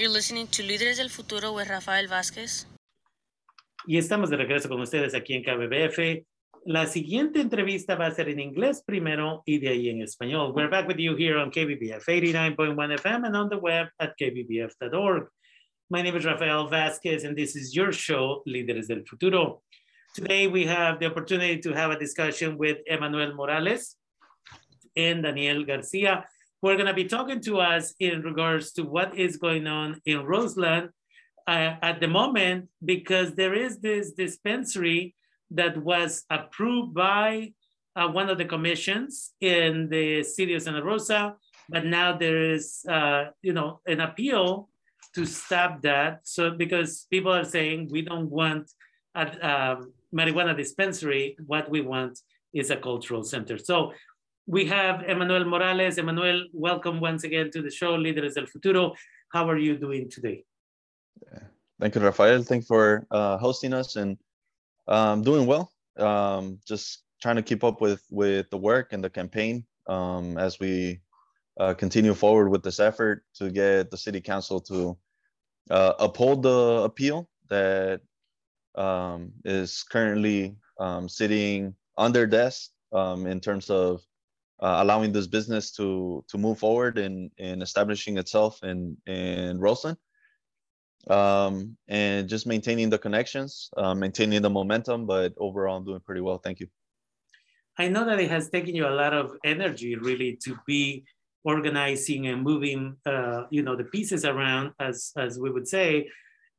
You're listening to Líderes del Futuro with Rafael Vázquez. Y estamos de regreso con ustedes aquí en KBBF. La siguiente entrevista va a ser en inglés primero y de ahí en español. We're back with you here on KBBF 89.1 FM and on the web at kbbf.org. My name is Rafael Vasquez, and this is your show, Líderes del Futuro. Today, we have the opportunity to have a discussion with Emmanuel Morales and Daniel Garcia, who are going to be talking to us in regards to what is going on in Roseland uh, at the moment, because there is this dispensary that was approved by uh, one of the commissions in the city of Santa Rosa, but now there is, uh, you know, an appeal to stop that. So because people are saying we don't want a um, marijuana dispensary, what we want is a cultural center. So we have Emmanuel Morales. Emmanuel, welcome once again to the show, Líderes del Futuro. How are you doing today? Thank you, Rafael. Thank you for uh, hosting us and um, doing well. Um, just trying to keep up with with the work and the campaign um, as we uh, continue forward with this effort to get the city council to uh, uphold the appeal that um, is currently um, sitting on their desk um, in terms of uh, allowing this business to to move forward in in establishing itself in in Roseland um, and just maintaining the connections, uh, maintaining the momentum. But overall, I'm doing pretty well. Thank you. I know that it has taken you a lot of energy, really, to be organizing and moving, uh, you know, the pieces around, as as we would say,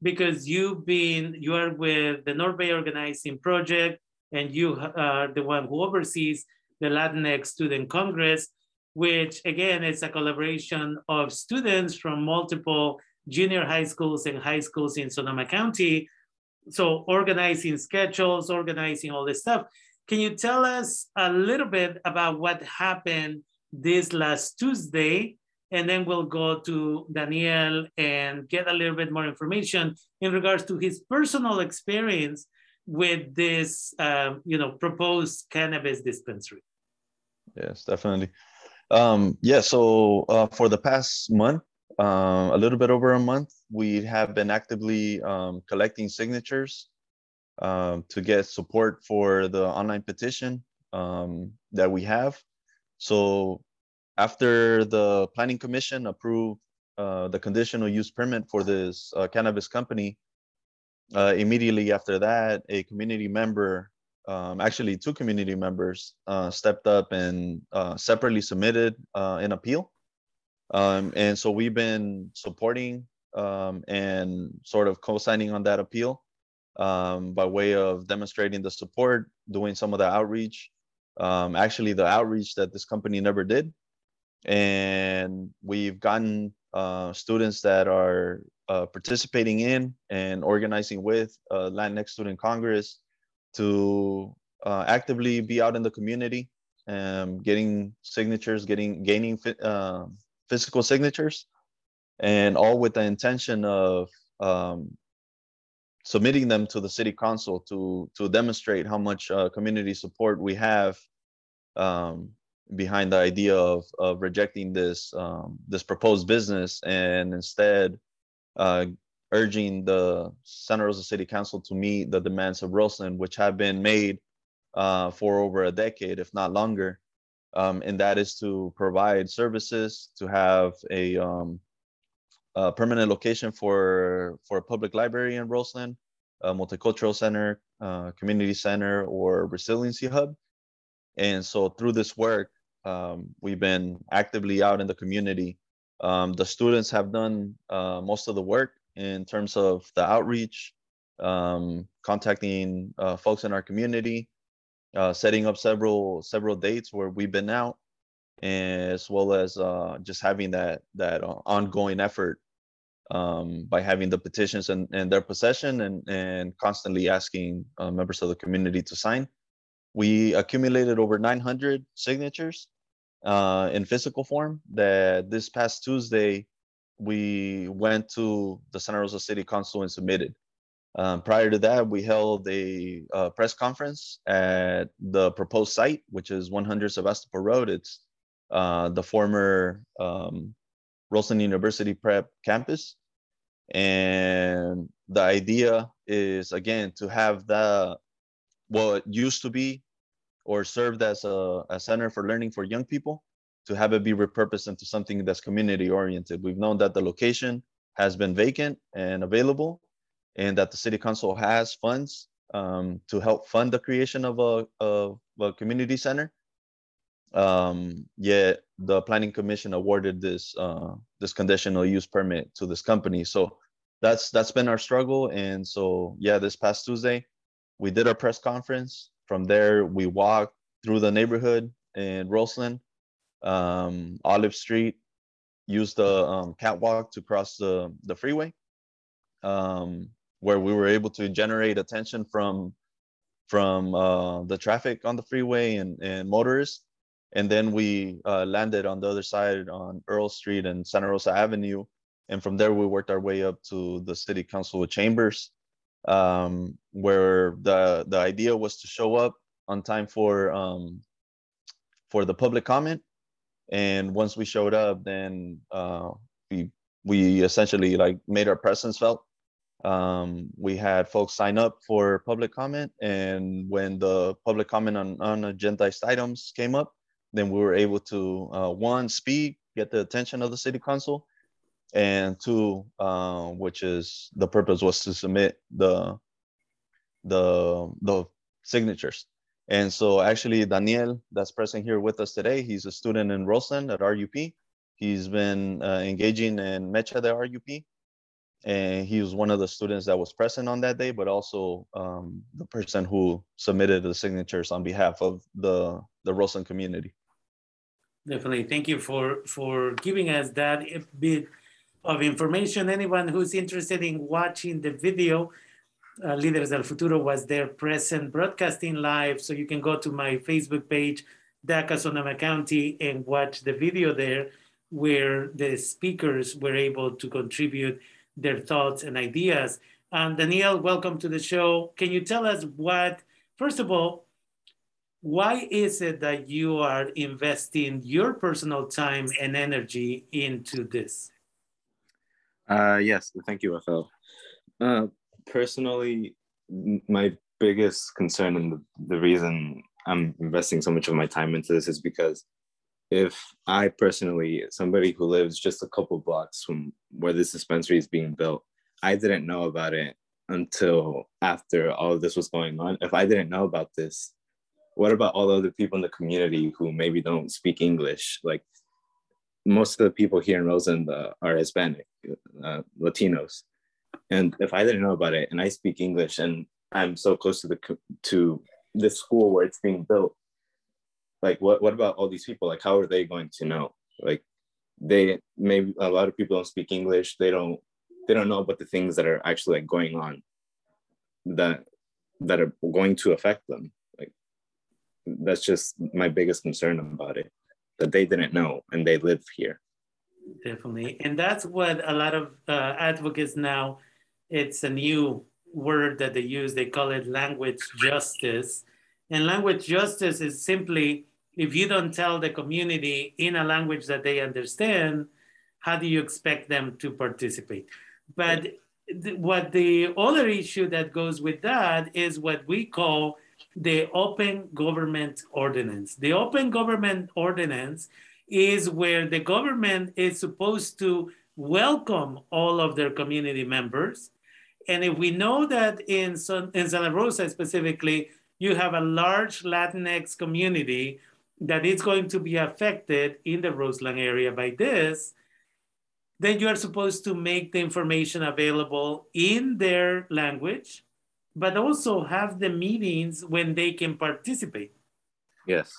because you've been you are with the North Bay Organizing Project, and you are the one who oversees the Latinx Student Congress, which again is a collaboration of students from multiple junior high schools and high schools in Sonoma County. So organizing schedules, organizing all this stuff. Can you tell us a little bit about what happened this last Tuesday? And then we'll go to Daniel and get a little bit more information in regards to his personal experience with this, um, you know, proposed cannabis dispensary. Yes, definitely. Um, yeah, so uh, for the past month, uh, a little bit over a month, we have been actively um, collecting signatures um, to get support for the online petition um, that we have. So after the planning commission approved uh, the conditional use permit for this uh, cannabis company, uh, immediately after that, a community member, um, actually two community members, uh, stepped up and uh, separately submitted an appeal um, and so we've been supporting um, and sort of co-signing on that appeal um, by way of demonstrating the support, doing some of the outreach. Um, actually, the outreach that this company never did. And we've gotten uh, students that are uh, participating in and organizing with uh, Latinx Student Congress to uh, actively be out in the community, and getting signatures, getting gaining uh, physical signatures, and all with the intention of um, submitting them to the city council to to demonstrate how much uh, community support we have um, behind the idea of of rejecting this um, this proposed business and instead uh, urging the Santa Rosa City Council to meet the demands of Roseland, which have been made uh, for over a decade, if not longer, um, and that is to provide services, to have a, um, a, permanent location for for a public library in Roseland, a multicultural center, uh, community center, or resiliency hub. And so through this work, um, we've been actively out in the community. Um, the students have done uh, most of the work in terms of the outreach, um, contacting uh, folks in our community, uh, setting up several several dates where we've been out, as well as uh, just having that that uh, ongoing effort um, by having the petitions in, in their possession and and constantly asking uh, members of the community to sign. We accumulated over 900 signatures uh, in physical form. That this past Tuesday we went to the Santa Rosa City Council and submitted. Um, prior to that, we held a uh, press conference at the proposed site, which is 100 Sebastopol Road. It's uh, the former um, University Prep campus. And the idea is again to have the what used to be or served as a, a center for learning for young people to have it be repurposed into something that's community oriented. We've known that the location has been vacant and available and that the city council has funds um, to help fund the creation of a, of a community center. Um, yet the planning commission awarded this uh, this conditional use permit to this company. So that's that's been our struggle. And so yeah, this past Tuesday, we did our press conference. From there, we walked through the neighborhood in Roseland, um, Olive Street, used the um, catwalk to cross the the freeway. Um, where we were able to generate attention from from uh, the traffic on the freeway and, and motorists. And then we uh, landed on the other side on Earl Street and Santa Rosa Avenue. And from there, we worked our way up to the city council chambers, um, where the, the idea was to show up on time for, um, for the public comment. And once we showed up, then uh, we, we essentially like made our presence felt. Um, we had folks sign up for public comment and when the public comment on unagendized items came up then we were able to uh, one speak get the attention of the city council and two uh, which is the purpose was to submit the the the signatures and so actually daniel that's present here with us today he's a student in roseland at rup he's been uh, engaging in mecha the rup and he was one of the students that was present on that day, but also um, the person who submitted the signatures on behalf of the the Roseland community. Definitely, thank you for for giving us that bit of information. Anyone who's interested in watching the video, uh, Líderes del Futuro was there present broadcasting live, so you can go to my Facebook page, DACA Sonoma County, and watch the video there where the speakers were able to contribute their thoughts and ideas. And Daniel, welcome to the show. Can you tell us what, first of all, why is it that you are investing your personal time and energy into this? Uh, yes, thank you, Rafael. Uh, personally, my biggest concern and the, the reason I'm investing so much of my time into this is because if I personally, somebody who lives just a couple blocks from where this dispensary is being built, I didn't know about it until after all of this was going on. If I didn't know about this, what about all the other people in the community who maybe don't speak English? Like most of the people here in uh, are Hispanic, uh, Latinos. And if I didn't know about it and I speak English and I'm so close to the to this school where it's being built, like what what about all these people? Like how are they going to know? Like they maybe a lot of people don't speak english. They don't they don't know about the things that are actually like going on that that are going to affect them. Like that's just my biggest concern about it that they didn't know and they live here. Definitely. And that's what a lot of uh, advocates now it's a new word that they use they call it language justice and language justice is simply if you don't tell the community in a language that they understand, how do you expect them to participate? But th- what the other issue that goes with that is what we call the open government ordinance. The open government ordinance is where the government is supposed to welcome all of their community members. And if we know that in, in Santa Rosa specifically, you have a large Latinx community that is going to be affected in the Roseland area by this, then you are supposed to make the information available in their language, but also have the meetings when they can participate. Yes.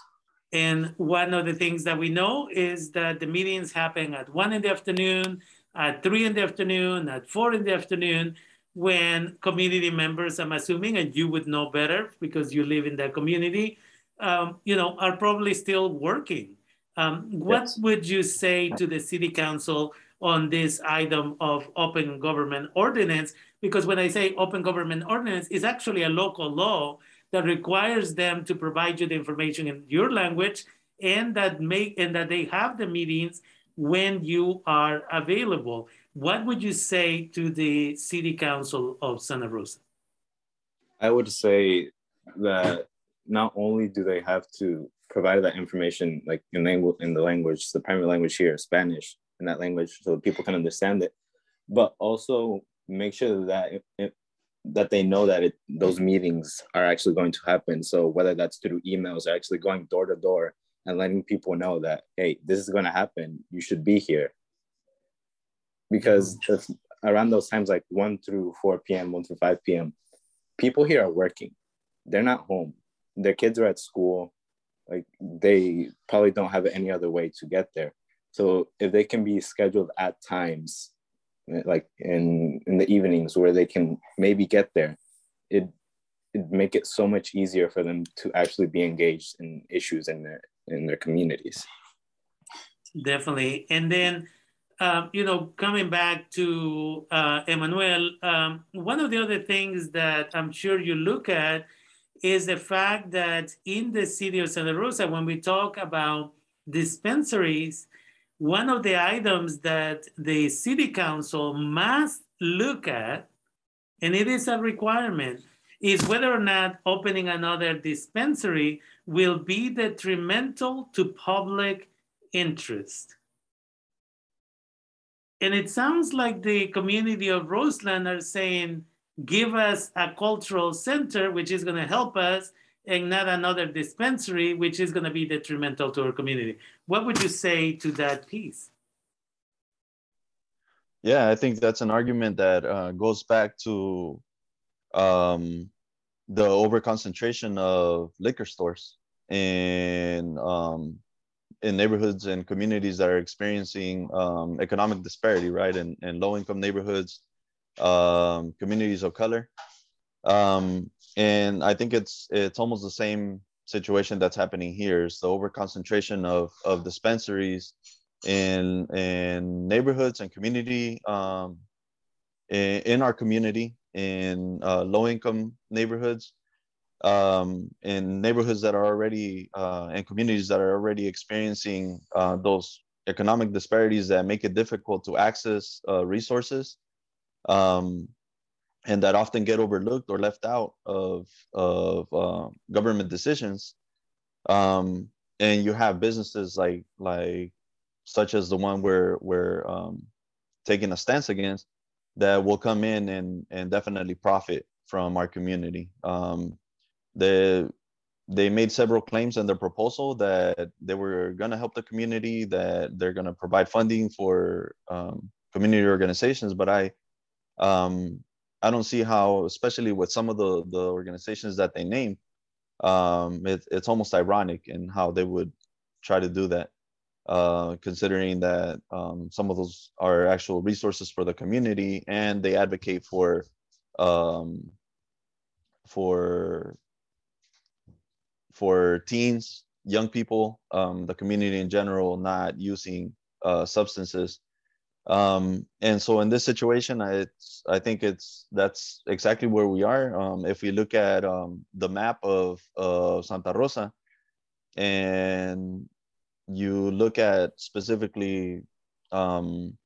And one of the things that we know is that the meetings happen at one in the afternoon, at three in the afternoon, at four in the afternoon, when community members, I'm assuming, and you would know better because you live in that community, um, you know, are probably still working. Um, what yes. would you say to the city council on this item of open government ordinance? Because when I say open government ordinance, it's actually a local law that requires them to provide you the information in your language and that make and that they have the meetings when you are available. what would you say to the City Council of Santa Rosa? I would say that not only do they have to provide that information like in language in the language, the primary language here, Spanish, in that language, so that people can understand it, but also make sure that it, it, that they know that it, those meetings are actually going to happen. So whether that's through emails or actually going door to door and letting people know that hey, this is going to happen, you should be here. Because around those times, like 1 through 4 p.m., 1 through 5 p.m., people here are working. They're not home. Their kids are at school. Like they probably don't have any other way to get there. So if they can be scheduled at times, eh, like in in the evenings where they can maybe get there, it it make it so much easier for them to actually be engaged in issues in their in their communities. Definitely, and then um, you know, coming back to uh, Emmanuel, um, one of the other things that I'm sure you look at is the fact that in the city of Santa Rosa, when we talk about dispensaries, one of the items that the city council must look at, and it is a requirement, is whether or not opening another dispensary will be detrimental to public interest. And it sounds like the community of Roseland are saying, give us a cultural center, which is going to help us, and not another dispensary, which is going to be detrimental to our community. What would you say to that piece? Yeah, I think that's an argument that uh, goes back to um, the overconcentration of liquor stores and um, in neighborhoods and communities that are experiencing um, economic disparity, right? And, and low income neighborhoods, um, communities of color. Um, and I think it's it's almost the same situation that's happening here. It's the overconcentration of, of dispensaries in, in neighborhoods and community, um, in, in our community, in uh, low income neighborhoods um, in neighborhoods that are already uh, and communities that are already experiencing uh, those economic disparities that make it difficult to access uh, resources um, and that often get overlooked or left out of, of uh, government decisions. Um, and you have businesses like like such as the one we're we're um, taking a stance against that will come in and, and definitely profit from our community um, they they made several claims in their proposal that they were going to help the community, that they're going to provide funding for um, community organizations. But I, um, I don't see how, especially with some of the the organizations that they name, um, it, it's almost ironic in how they would try to do that, uh, considering that um, some of those are actual resources for the community and they advocate for um, for for teens, young people, um, the community in general, not using uh, substances. Um, and so in this situation, it's, I think it's that's exactly where we are. Um, if we look at um, the map of, of Santa Rosa, and you look at specifically um,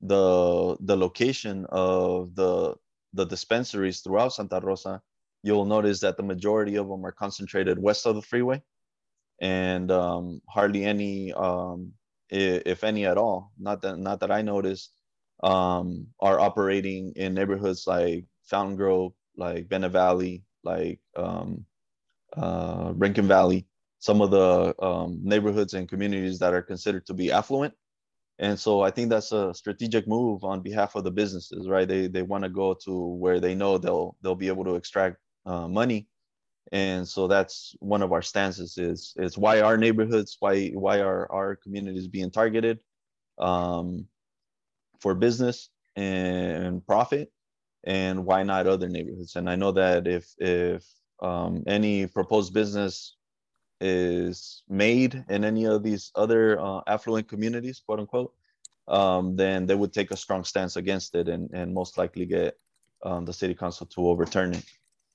the the location of the the dispensaries throughout Santa Rosa, you'll notice that the majority of them are concentrated west of the freeway. And um, hardly any, um, if any at all, not that, not that I noticed, um, are operating in neighborhoods like Fountain Grove, like Bennett Valley, like um, uh, Rincon Valley, some of the um, neighborhoods and communities that are considered to be affluent. And so I think that's a strategic move on behalf of the businesses, right? They they want to go to where they know they'll they'll be able to extract uh, money and so that's one of our stances is is why our neighborhoods why why are our communities being targeted um, for business and profit and why not other neighborhoods and i know that if if um, any proposed business is made in any of these other uh, affluent communities quote unquote um, then they would take a strong stance against it and, and most likely get um, the city council to overturn it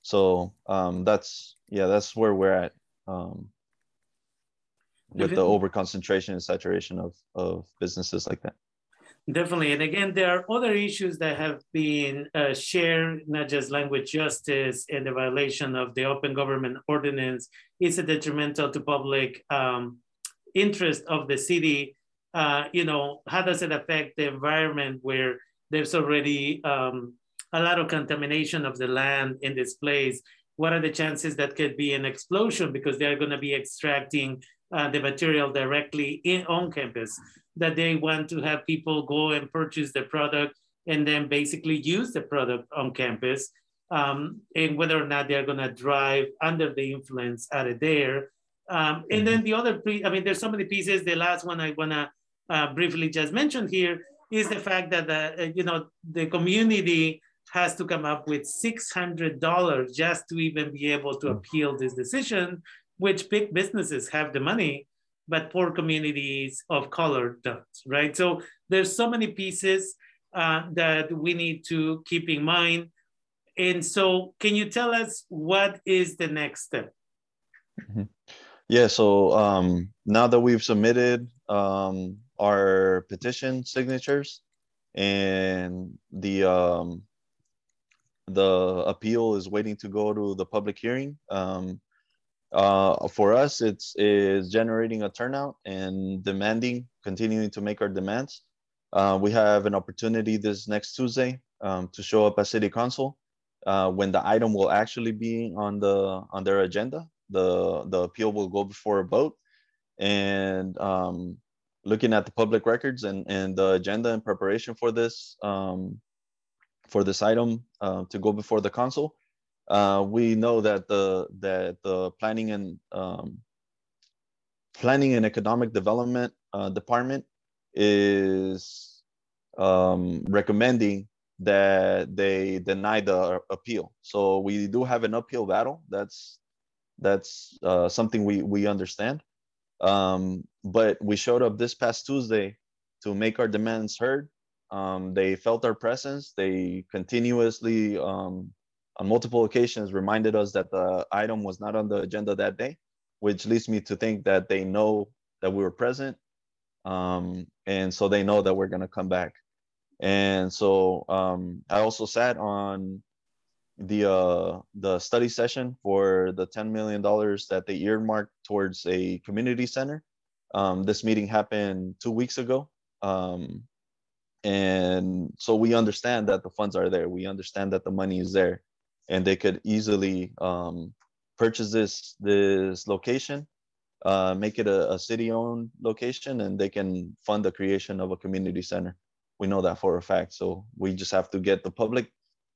so um, that's yeah, that's where we're at um, with the over concentration and saturation of of businesses like that. Definitely. And again, there are other issues that have been uh, shared, not just language justice and the violation of the open government ordinance is a detrimental to public um, interest of the city. Uh, you know, how does it affect the environment where there's already um, a lot of contamination of the land in this place? What are the chances that could be an explosion because they're going to be extracting uh, the material directly in on campus? that they want to have people go and purchase the product and then basically use the product on campus. Um, and whether or not they're going to drive under the influence out of there. Um, and then the other, pre- I mean, there's so many pieces. The last one I want to uh, briefly just mention here is the fact that, the, uh, you know, the community has to come up with $600 just to even be able to appeal this decision, which big businesses have the money but poor communities of color don't, right? So there's so many pieces uh, that we need to keep in mind. And so can you tell us what is the next step? Mm -hmm. Yeah, so um, now that we've submitted um, our petition signatures and the um, the appeal is waiting to go to the public hearing, um, uh, for us, it's is generating a turnout and demanding, continuing to make our demands. Uh, we have an opportunity this next Tuesday um, to show up at City Council uh, when the item will actually be on the on their agenda. The the appeal will go before a vote, and um, looking at the public records and and the agenda in preparation for this um, for this item uh, to go before the council uh, we know that the that the planning and um, planning and economic development uh, department is um, recommending that they deny the appeal. So we do have an uphill battle. That's that's uh, something we we understand. Um, but we showed up this past Tuesday to make our demands heard. Um, they felt our presence. They continuously um, on multiple occasions reminded us that the item was not on the agenda that day, which leads me to think that they know that we were present. Um, and so they know that we're going to come back. And so um, I also sat on the uh, the study session for the $10 million that they earmarked towards a community center. Um, this meeting happened two weeks ago. Um, and so we understand that the funds are there. We understand that the money is there and they could easily um, purchase this this location, uh, make it a, a city-owned location, and they can fund the creation of a community center. We know that for a fact. So we just have to get the public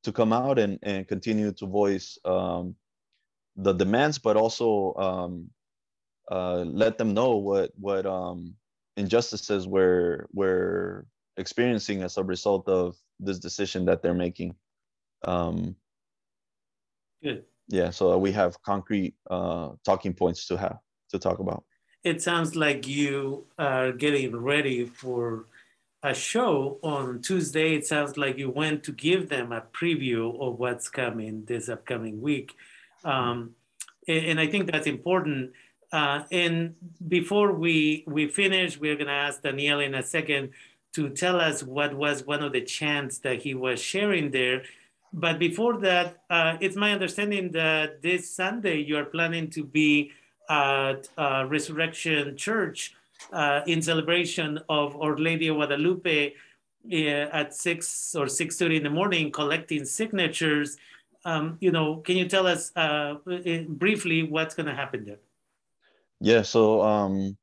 to come out and, and continue to voice um, the demands, but also um, uh, let them know what what um, injustices we're we're experiencing as a result of this decision that they're making. Um, Good. Yeah, so we have concrete uh, talking points to have to talk about. It sounds like you are getting ready for a show on Tuesday. It sounds like you went to give them a preview of what's coming this upcoming week. Um, and, and, I think that's important. Uh, and before we, we finish, we're going to ask Daniel in a second to tell us what was one of the chants that he was sharing there but before that, uh, it's my understanding that this Sunday you are planning to be at uh, Resurrection Church uh, in celebration of Our Lady of Guadalupe uh, at six or six thirty in the morning, collecting signatures. Um, you know, can you tell us uh, briefly what's going to happen there? Yeah. So um,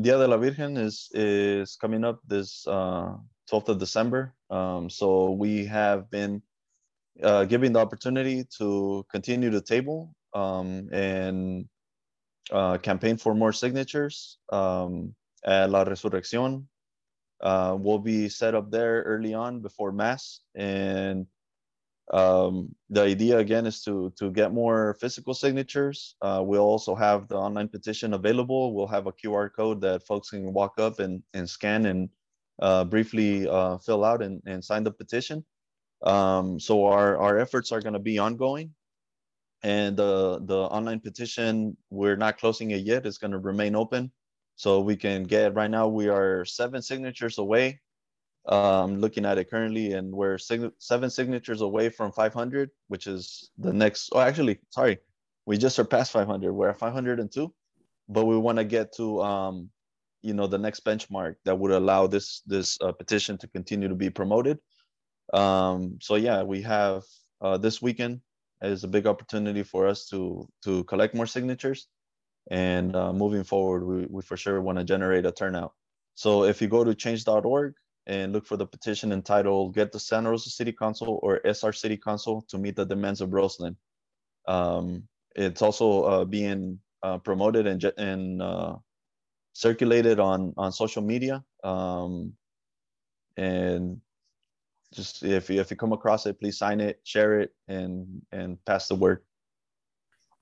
Dia de la Virgen is is coming up this uh, twelfth of December. Um, so we have been uh, giving the opportunity to continue to table um, and uh, campaign for more signatures um, at La Resurrección. Uh, will be set up there early on before Mass. And um, the idea again is to, to get more physical signatures. Uh, we'll also have the online petition available. We'll have a QR code that folks can walk up and, and scan and uh, briefly uh, fill out and, and sign the petition. Um, so our, our efforts are going to be ongoing. And the, the online petition, we're not closing it yet. It's going to remain open. So we can get, right now, we are seven signatures away I'm looking at it currently, and we're sig seven signatures away from 500, which is the next. Oh, actually, sorry, we just surpassed 500. We're at 502, but we want to get to, um, you know, the next benchmark that would allow this this uh, petition to continue to be promoted. Um, so yeah, we have uh, this weekend is a big opportunity for us to to collect more signatures, and uh, moving forward, we, we for sure want to generate a turnout. So if you go to change.org and look for the petition entitled Get the Santa Rosa City Council or SR City Council to meet the demands of Roseland. Um, it's also uh, being uh, promoted and, and uh, circulated on, on social media. Um, and just if you, if you come across it, please sign it, share it, and, and pass the word.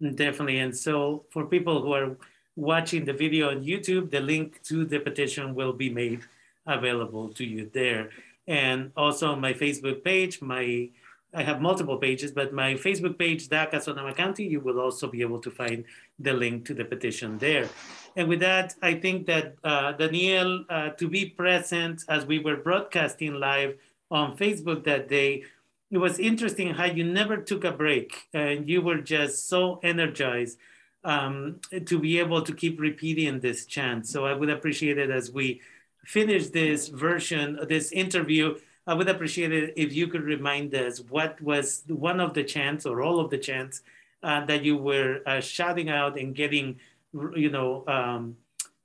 Definitely. And so for people who are watching the video on YouTube, the link to the petition will be made available to you there. And also my Facebook page, my I have multiple pages, but my Facebook page, DACA Sonoma County, you will also be able to find the link to the petition there. And with that, I think that uh, Daniel, uh, to be present as we were broadcasting live on Facebook that day, it was interesting how you never took a break and you were just so energized um, to be able to keep repeating this chant. So I would appreciate it as we finish this version, this interview, I would appreciate it if you could remind us what was one of the chants or all of the chants uh, that you were uh, shouting out and getting, you know, um,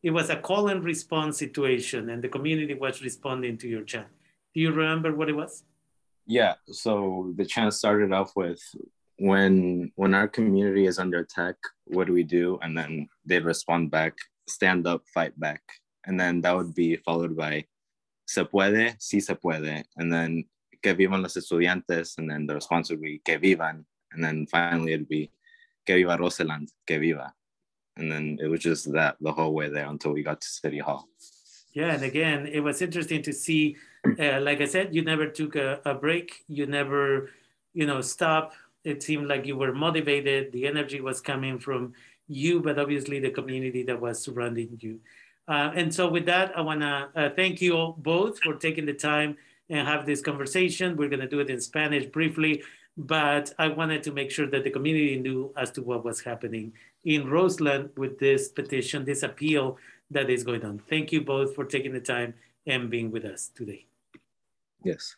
it was a call and response situation and the community was responding to your chant. Do you remember what it was? Yeah, so the chant started off with when when our community is under attack, what do we do? And then they'd respond back, stand up, fight back and then that would be followed by se puede, sí se puede, and then que vivan los estudiantes, and then the response would be que vivan, and then finally it'd be que viva Roseland, que viva, and then it was just that the whole way there until we got to City Hall. Yeah, and again, it was interesting to see. Uh, like I said, you never took a, a break. You never, you know, stop. It seemed like you were motivated. The energy was coming from you, but obviously the community that was surrounding you. Uh, and so with that, I wanna uh, thank you all both for taking the time and have this conversation. We're gonna do it in Spanish briefly, but I wanted to make sure that the community knew as to what was happening in Roseland with this petition, this appeal that is going on. Thank you both for taking the time and being with us today. Yes.